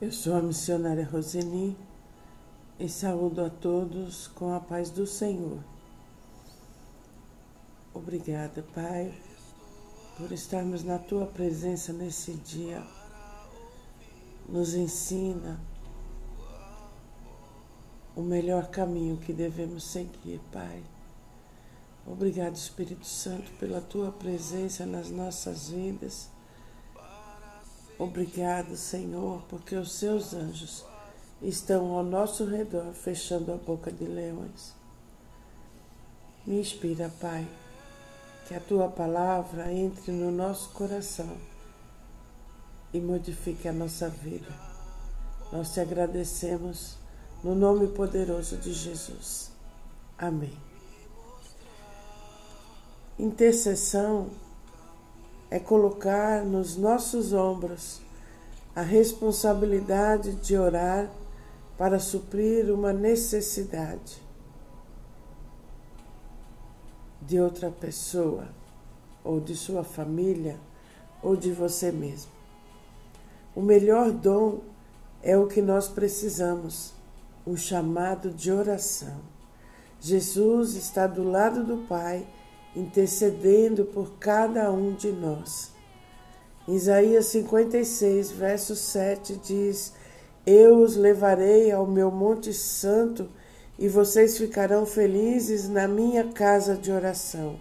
Eu sou a missionária Roseni e saúdo a todos com a paz do Senhor. Obrigada, Pai, por estarmos na tua presença nesse dia. Nos ensina o melhor caminho que devemos seguir, Pai. Obrigado, Espírito Santo, pela tua presença nas nossas vidas. Obrigado, Senhor, porque os seus anjos estão ao nosso redor, fechando a boca de leões. Me inspira, Pai, que a tua palavra entre no nosso coração e modifique a nossa vida. Nós te agradecemos no nome poderoso de Jesus. Amém. Intercessão é colocar nos nossos ombros a responsabilidade de orar para suprir uma necessidade de outra pessoa, ou de sua família, ou de você mesmo. O melhor dom é o que nós precisamos, o chamado de oração. Jesus está do lado do Pai intercedendo por cada um de nós. Isaías 56, verso 7 diz: Eu os levarei ao meu Monte Santo e vocês ficarão felizes na minha casa de oração.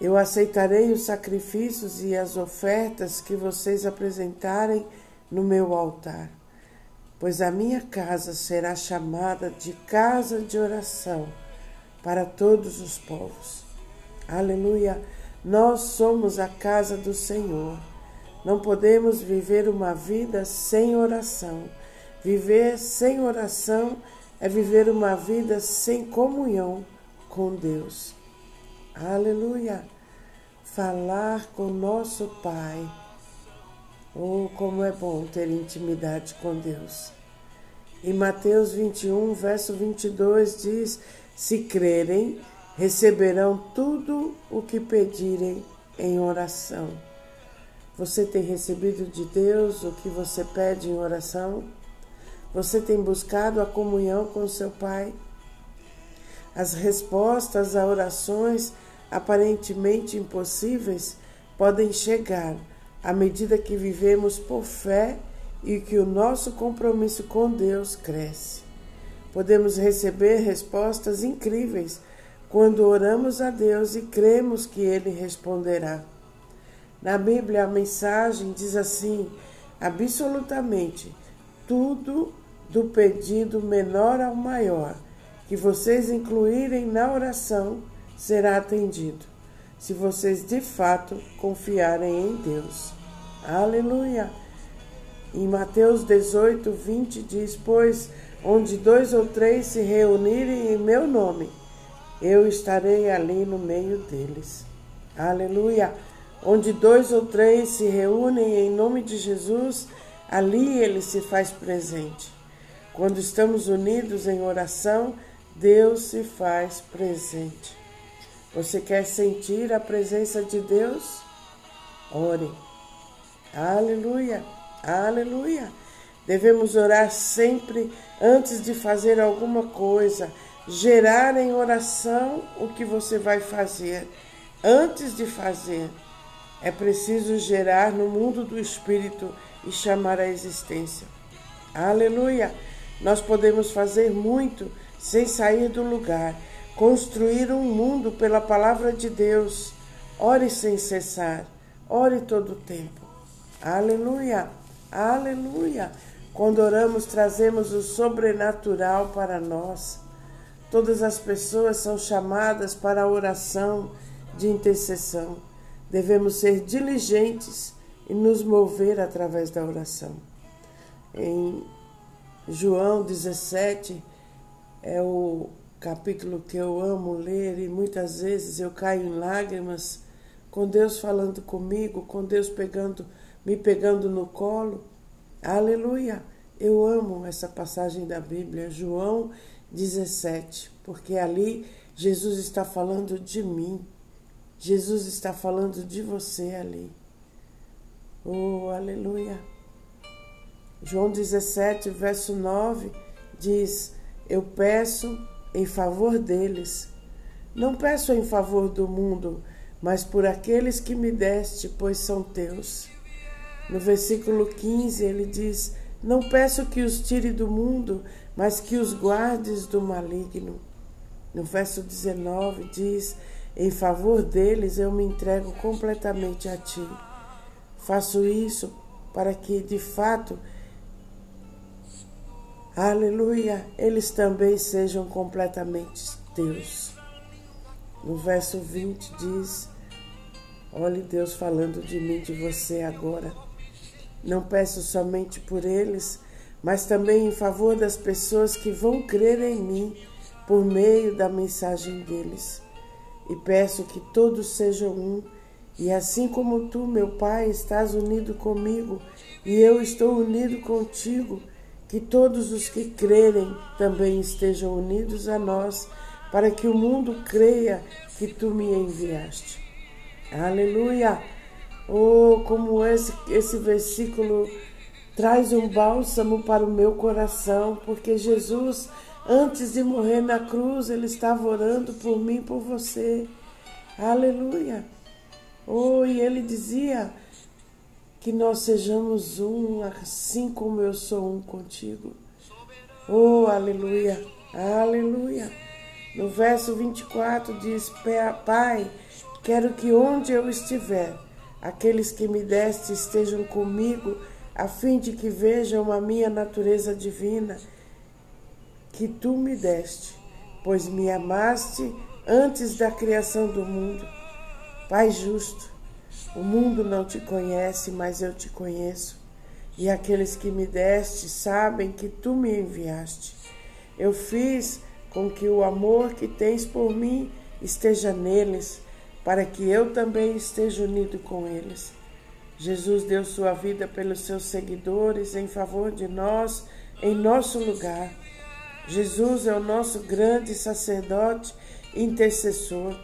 Eu aceitarei os sacrifícios e as ofertas que vocês apresentarem no meu altar, pois a minha casa será chamada de casa de oração para todos os povos. Aleluia! Nós somos a casa do Senhor. Não podemos viver uma vida sem oração. Viver sem oração é viver uma vida sem comunhão com Deus. Aleluia! Falar com nosso Pai. Oh, como é bom ter intimidade com Deus. Em Mateus 21, verso 22 diz: Se crerem, receberão tudo o que pedirem em oração. Você tem recebido de Deus o que você pede em oração? Você tem buscado a comunhão com seu Pai? As respostas a orações aparentemente impossíveis podem chegar à medida que vivemos por fé e que o nosso compromisso com Deus cresce. Podemos receber respostas incríveis quando oramos a Deus e cremos que Ele responderá. Na Bíblia, a mensagem diz assim: absolutamente tudo do pedido menor ao maior que vocês incluírem na oração será atendido, se vocês de fato confiarem em Deus. Aleluia! Em Mateus 18, 20 diz: Pois onde dois ou três se reunirem em meu nome, eu estarei ali no meio deles. Aleluia! Onde dois ou três se reúnem em nome de Jesus, ali ele se faz presente. Quando estamos unidos em oração, Deus se faz presente. Você quer sentir a presença de Deus? Ore. Aleluia! Aleluia! Devemos orar sempre antes de fazer alguma coisa gerar em oração o que você vai fazer. Antes de fazer, é preciso gerar no mundo do espírito e chamar a existência. Aleluia! Nós podemos fazer muito sem sair do lugar, construir um mundo pela palavra de Deus. Ore sem cessar, ore todo o tempo. Aleluia! Aleluia! Quando oramos, trazemos o sobrenatural para nós. Todas as pessoas são chamadas para a oração de intercessão. Devemos ser diligentes e nos mover através da oração. Em João 17 é o capítulo que eu amo ler e muitas vezes eu caio em lágrimas com Deus falando comigo, com Deus pegando, me pegando no colo. Aleluia! Eu amo essa passagem da Bíblia, João 17, porque ali Jesus está falando de mim, Jesus está falando de você ali. Oh, aleluia! João 17, verso 9 diz: Eu peço em favor deles. Não peço em favor do mundo, mas por aqueles que me deste, pois são teus. No versículo 15 ele diz: Não peço que os tire do mundo, mas que os guardes do maligno. No verso 19 diz: Em favor deles eu me entrego completamente a ti. Faço isso para que, de fato, aleluia, eles também sejam completamente teus. No verso 20 diz: Olhe Deus falando de mim, de você agora. Não peço somente por eles, mas também em favor das pessoas que vão crer em mim por meio da mensagem deles. E peço que todos sejam um, e assim como tu, meu Pai, estás unido comigo e eu estou unido contigo, que todos os que crerem também estejam unidos a nós, para que o mundo creia que tu me enviaste. Aleluia! Oh, como esse, esse versículo traz um bálsamo para o meu coração, porque Jesus, antes de morrer na cruz, ele estava orando por mim por você. Aleluia. Oh, e ele dizia que nós sejamos um, assim como eu sou um contigo. Oh, aleluia, aleluia. No verso 24 diz: Pai, quero que onde eu estiver, aqueles que me deste estejam comigo a fim de que vejam a minha natureza divina que tu me deste, pois me amaste antes da criação do mundo. Pai justo, o mundo não te conhece, mas eu te conheço, e aqueles que me deste sabem que tu me enviaste. Eu fiz com que o amor que tens por mim esteja neles, para que eu também esteja unido com eles. Jesus deu sua vida pelos seus seguidores em favor de nós, em nosso lugar. Jesus é o nosso grande sacerdote intercessor.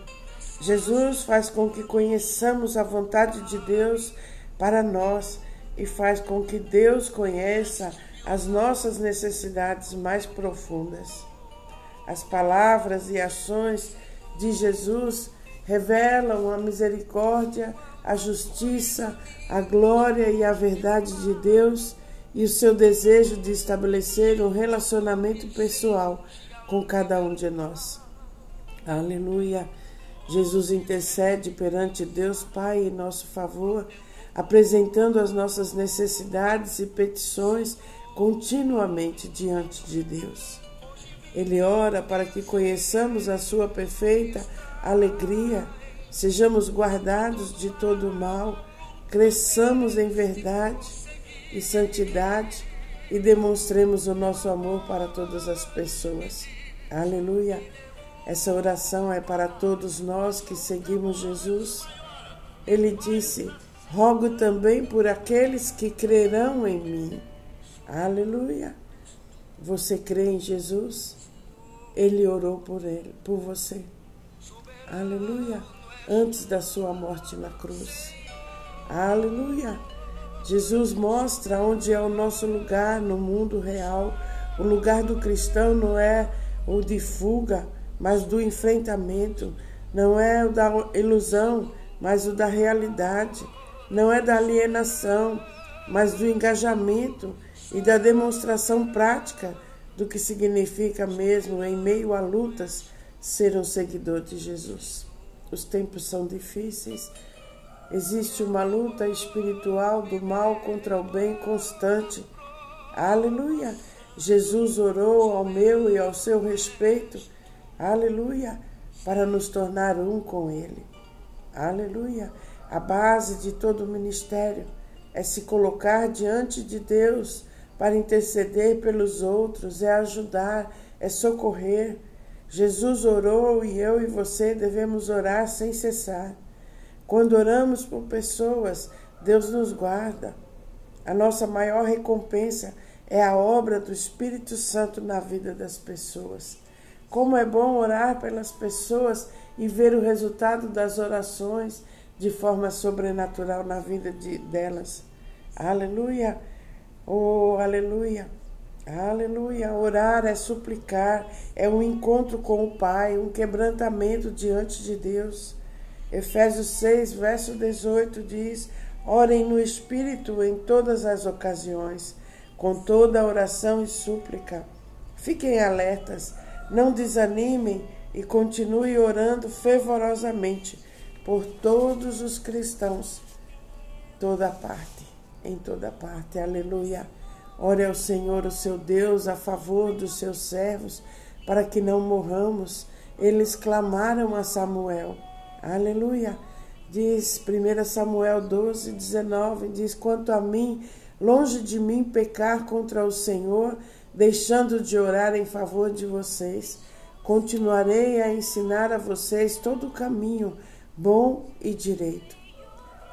Jesus faz com que conheçamos a vontade de Deus para nós e faz com que Deus conheça as nossas necessidades mais profundas. As palavras e ações de Jesus revelam a misericórdia a justiça, a glória e a verdade de Deus e o seu desejo de estabelecer um relacionamento pessoal com cada um de nós. Aleluia. Jesus intercede perante Deus Pai em nosso favor, apresentando as nossas necessidades e petições continuamente diante de Deus. Ele ora para que conheçamos a sua perfeita alegria sejamos guardados de todo mal, cresçamos em verdade e santidade e demonstremos o nosso amor para todas as pessoas. Aleluia! Essa oração é para todos nós que seguimos Jesus. Ele disse: Rogo também por aqueles que crerão em mim. Aleluia! Você crê em Jesus? Ele orou por ele, por você. Aleluia! Antes da sua morte na cruz. Aleluia! Jesus mostra onde é o nosso lugar no mundo real. O lugar do cristão não é o de fuga, mas do enfrentamento. Não é o da ilusão, mas o da realidade. Não é da alienação, mas do engajamento e da demonstração prática do que significa mesmo, em meio a lutas, ser um seguidor de Jesus os tempos são difíceis. Existe uma luta espiritual do mal contra o bem constante. Aleluia! Jesus orou ao meu e ao seu respeito. Aleluia! Para nos tornar um com Ele. Aleluia! A base de todo o ministério é se colocar diante de Deus para interceder pelos outros, é ajudar, é socorrer Jesus orou e eu e você devemos orar sem cessar. Quando oramos por pessoas, Deus nos guarda. A nossa maior recompensa é a obra do Espírito Santo na vida das pessoas. Como é bom orar pelas pessoas e ver o resultado das orações de forma sobrenatural na vida de, delas. Aleluia! Oh, aleluia! Aleluia! Orar é suplicar, é um encontro com o Pai, um quebrantamento diante de Deus. Efésios 6, verso 18 diz: Orem no Espírito em todas as ocasiões, com toda oração e súplica. Fiquem alertas, não desanimem e continue orando fervorosamente por todos os cristãos, toda parte, em toda parte. Aleluia. Ore ao Senhor, o seu Deus, a favor dos seus servos, para que não morramos. Eles clamaram a Samuel. Aleluia. Diz 1 Samuel 12, 19: diz: Quanto a mim, longe de mim pecar contra o Senhor, deixando de orar em favor de vocês. Continuarei a ensinar a vocês todo o caminho bom e direito.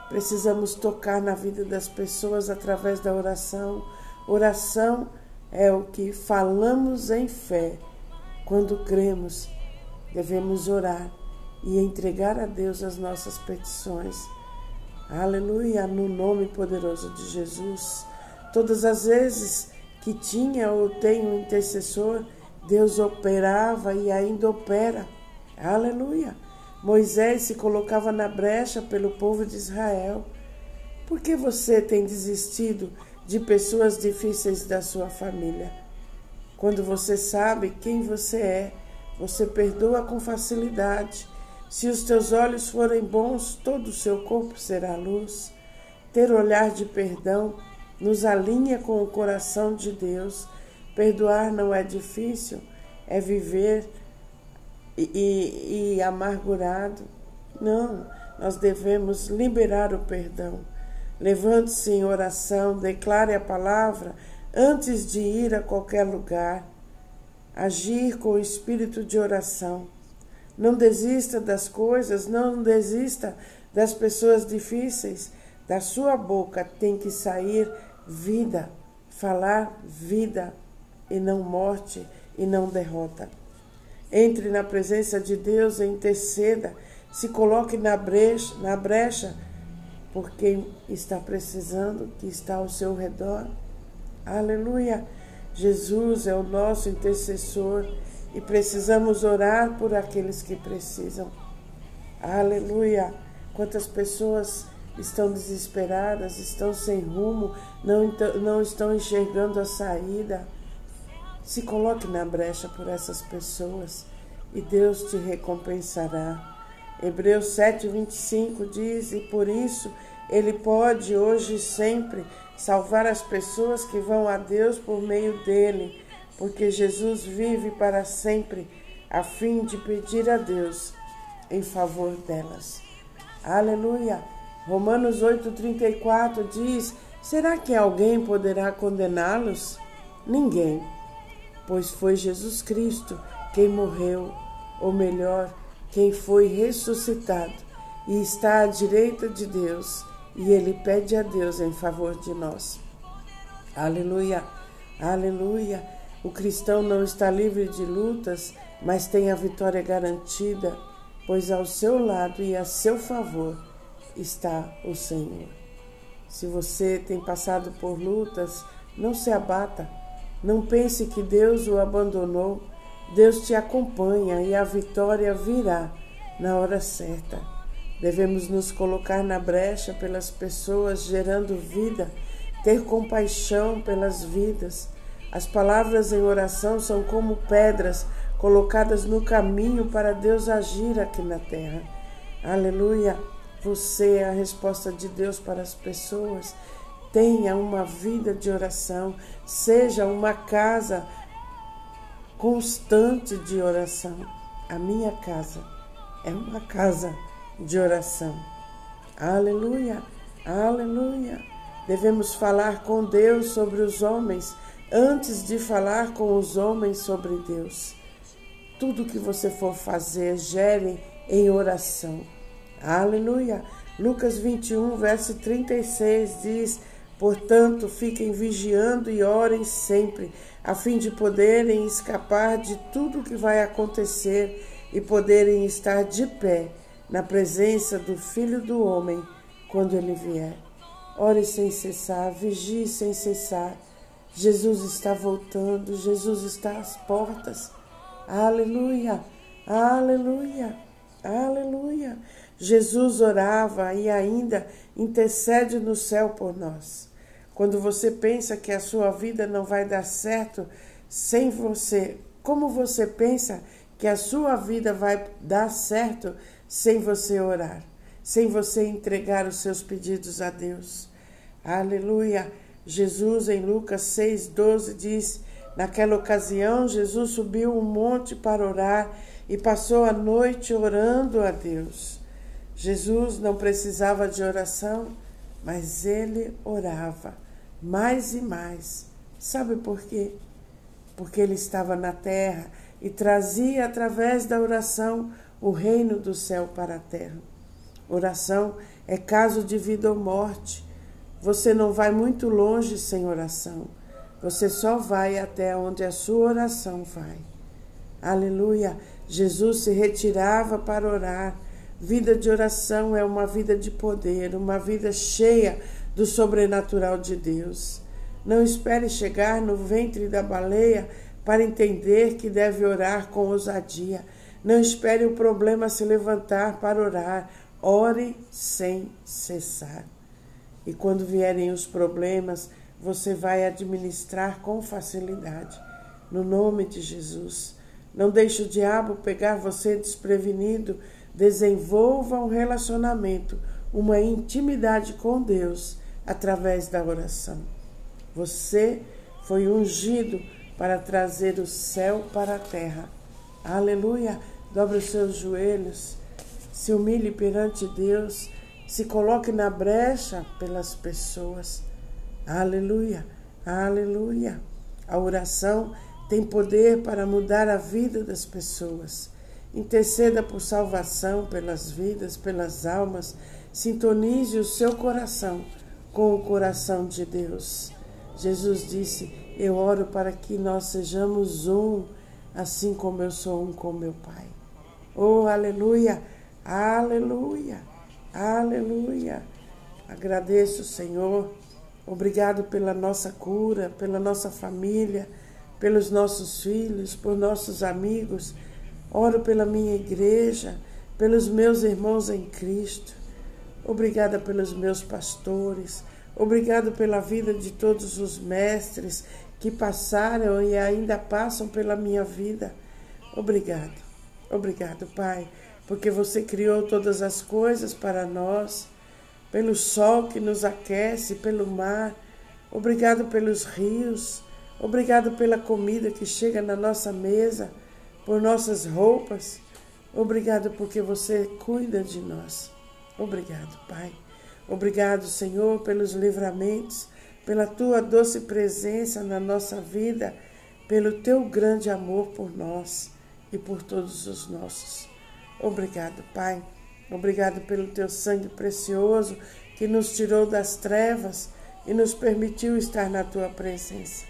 Precisamos tocar na vida das pessoas através da oração Oração é o que falamos em fé. Quando cremos, devemos orar e entregar a Deus as nossas petições. Aleluia, no nome poderoso de Jesus. Todas as vezes que tinha ou tem um intercessor, Deus operava e ainda opera. Aleluia. Moisés se colocava na brecha pelo povo de Israel. Por que você tem desistido de pessoas difíceis da sua família. Quando você sabe quem você é, você perdoa com facilidade. Se os teus olhos forem bons, todo o seu corpo será luz. Ter olhar de perdão nos alinha com o coração de Deus. Perdoar não é difícil, é viver e, e, e amargurado. Não, nós devemos liberar o perdão Levante-se em oração, declare a palavra antes de ir a qualquer lugar. Agir com o espírito de oração. Não desista das coisas, não desista das pessoas difíceis. Da sua boca tem que sair vida, falar vida e não morte e não derrota. Entre na presença de Deus e interceda, se coloque na brecha, na brecha por quem está precisando, que está ao seu redor. Aleluia! Jesus é o nosso intercessor e precisamos orar por aqueles que precisam. Aleluia! Quantas pessoas estão desesperadas, estão sem rumo, não, não estão enxergando a saída. Se coloque na brecha por essas pessoas e Deus te recompensará. Hebreus 7, 25 diz: E por isso ele pode hoje e sempre salvar as pessoas que vão a Deus por meio dele, porque Jesus vive para sempre, a fim de pedir a Deus em favor delas. Aleluia! Romanos 8,34 diz: Será que alguém poderá condená-los? Ninguém, pois foi Jesus Cristo quem morreu, ou melhor, quem foi ressuscitado e está à direita de Deus, e ele pede a Deus em favor de nós. Aleluia, aleluia. O cristão não está livre de lutas, mas tem a vitória garantida, pois ao seu lado e a seu favor está o Senhor. Se você tem passado por lutas, não se abata, não pense que Deus o abandonou Deus te acompanha e a vitória virá na hora certa. Devemos nos colocar na brecha pelas pessoas, gerando vida, ter compaixão pelas vidas. As palavras em oração são como pedras colocadas no caminho para Deus agir aqui na terra. Aleluia! Você é a resposta de Deus para as pessoas. Tenha uma vida de oração, seja uma casa constante de oração. A minha casa é uma casa de oração. Aleluia, aleluia. Devemos falar com Deus sobre os homens antes de falar com os homens sobre Deus. Tudo que você for fazer, gere em oração. Aleluia. Lucas 21, verso 36 diz: Portanto, fiquem vigiando e orem sempre, a fim de poderem escapar de tudo o que vai acontecer e poderem estar de pé na presença do Filho do Homem quando ele vier. Ore sem cessar, vigie sem cessar. Jesus está voltando, Jesus está às portas. Aleluia, aleluia, aleluia. Jesus orava e ainda intercede no céu por nós. Quando você pensa que a sua vida não vai dar certo sem você, como você pensa que a sua vida vai dar certo sem você orar, sem você entregar os seus pedidos a Deus? Aleluia! Jesus em Lucas 6,12 diz: Naquela ocasião, Jesus subiu um monte para orar e passou a noite orando a Deus. Jesus não precisava de oração, mas ele orava mais e mais. Sabe por quê? Porque ele estava na terra e trazia através da oração o reino do céu para a terra. Oração é caso de vida ou morte. Você não vai muito longe sem oração. Você só vai até onde a sua oração vai. Aleluia! Jesus se retirava para orar. Vida de oração é uma vida de poder, uma vida cheia do sobrenatural de Deus. Não espere chegar no ventre da baleia para entender que deve orar com ousadia. Não espere o problema se levantar para orar. Ore sem cessar. E quando vierem os problemas, você vai administrar com facilidade. No nome de Jesus. Não deixe o diabo pegar você desprevenido. Desenvolva um relacionamento, uma intimidade com Deus através da oração. Você foi ungido para trazer o céu para a terra. Aleluia! Dobre os seus joelhos, se humilhe perante Deus, se coloque na brecha pelas pessoas. Aleluia! Aleluia! A oração tem poder para mudar a vida das pessoas. Interceda por salvação, pelas vidas, pelas almas. Sintonize o seu coração com o coração de Deus. Jesus disse: Eu oro para que nós sejamos um, assim como eu sou um com meu Pai. Oh, aleluia, aleluia, aleluia. Agradeço, Senhor. Obrigado pela nossa cura, pela nossa família, pelos nossos filhos, por nossos amigos. Oro pela minha igreja, pelos meus irmãos em Cristo. Obrigada pelos meus pastores. Obrigado pela vida de todos os mestres que passaram e ainda passam pela minha vida. Obrigado. Obrigado, Pai, porque você criou todas as coisas para nós, pelo sol que nos aquece, pelo mar. Obrigado pelos rios. Obrigado pela comida que chega na nossa mesa, por nossas roupas. Obrigado porque você cuida de nós. Obrigado, Pai. Obrigado, Senhor, pelos livramentos, pela tua doce presença na nossa vida, pelo teu grande amor por nós e por todos os nossos. Obrigado, Pai. Obrigado pelo teu sangue precioso que nos tirou das trevas e nos permitiu estar na tua presença.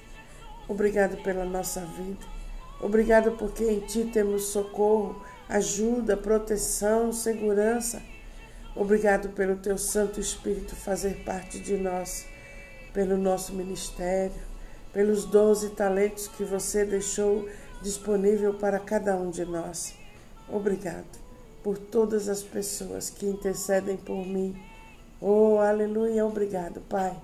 Obrigado pela nossa vida. Obrigado porque em ti temos socorro, ajuda, proteção, segurança. Obrigado pelo teu Santo Espírito fazer parte de nós, pelo nosso ministério, pelos dons e talentos que você deixou disponível para cada um de nós. Obrigado por todas as pessoas que intercedem por mim. Oh, aleluia, obrigado, Pai.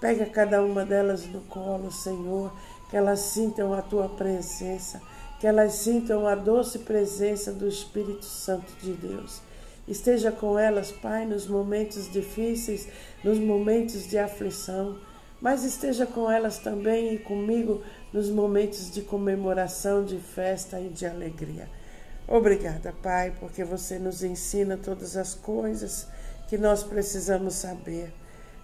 Pega cada uma delas no colo, Senhor, que elas sintam a tua presença, que elas sintam a doce presença do Espírito Santo de Deus. Esteja com elas, Pai, nos momentos difíceis, nos momentos de aflição, mas esteja com elas também e comigo nos momentos de comemoração, de festa e de alegria. Obrigada, Pai, porque você nos ensina todas as coisas que nós precisamos saber.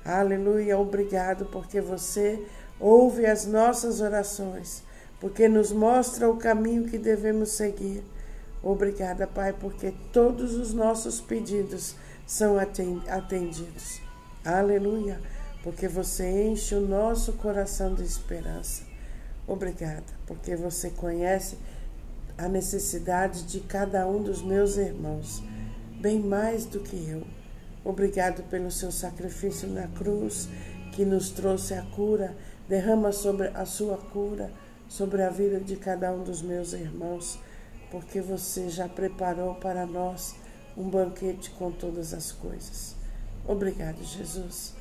Aleluia, obrigado, porque você ouve as nossas orações, porque nos mostra o caminho que devemos seguir. Obrigada, Pai, porque todos os nossos pedidos são atendidos. Aleluia, porque você enche o nosso coração de esperança. Obrigada, porque você conhece a necessidade de cada um dos meus irmãos, bem mais do que eu. Obrigado pelo seu sacrifício na cruz, que nos trouxe a cura. Derrama sobre a sua cura sobre a vida de cada um dos meus irmãos, porque você já preparou para nós um banquete com todas as coisas. Obrigado, Jesus.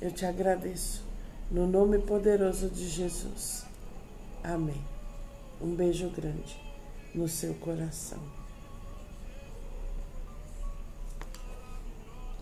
Eu te agradeço. No nome poderoso de Jesus. Amém. Um beijo grande no seu coração.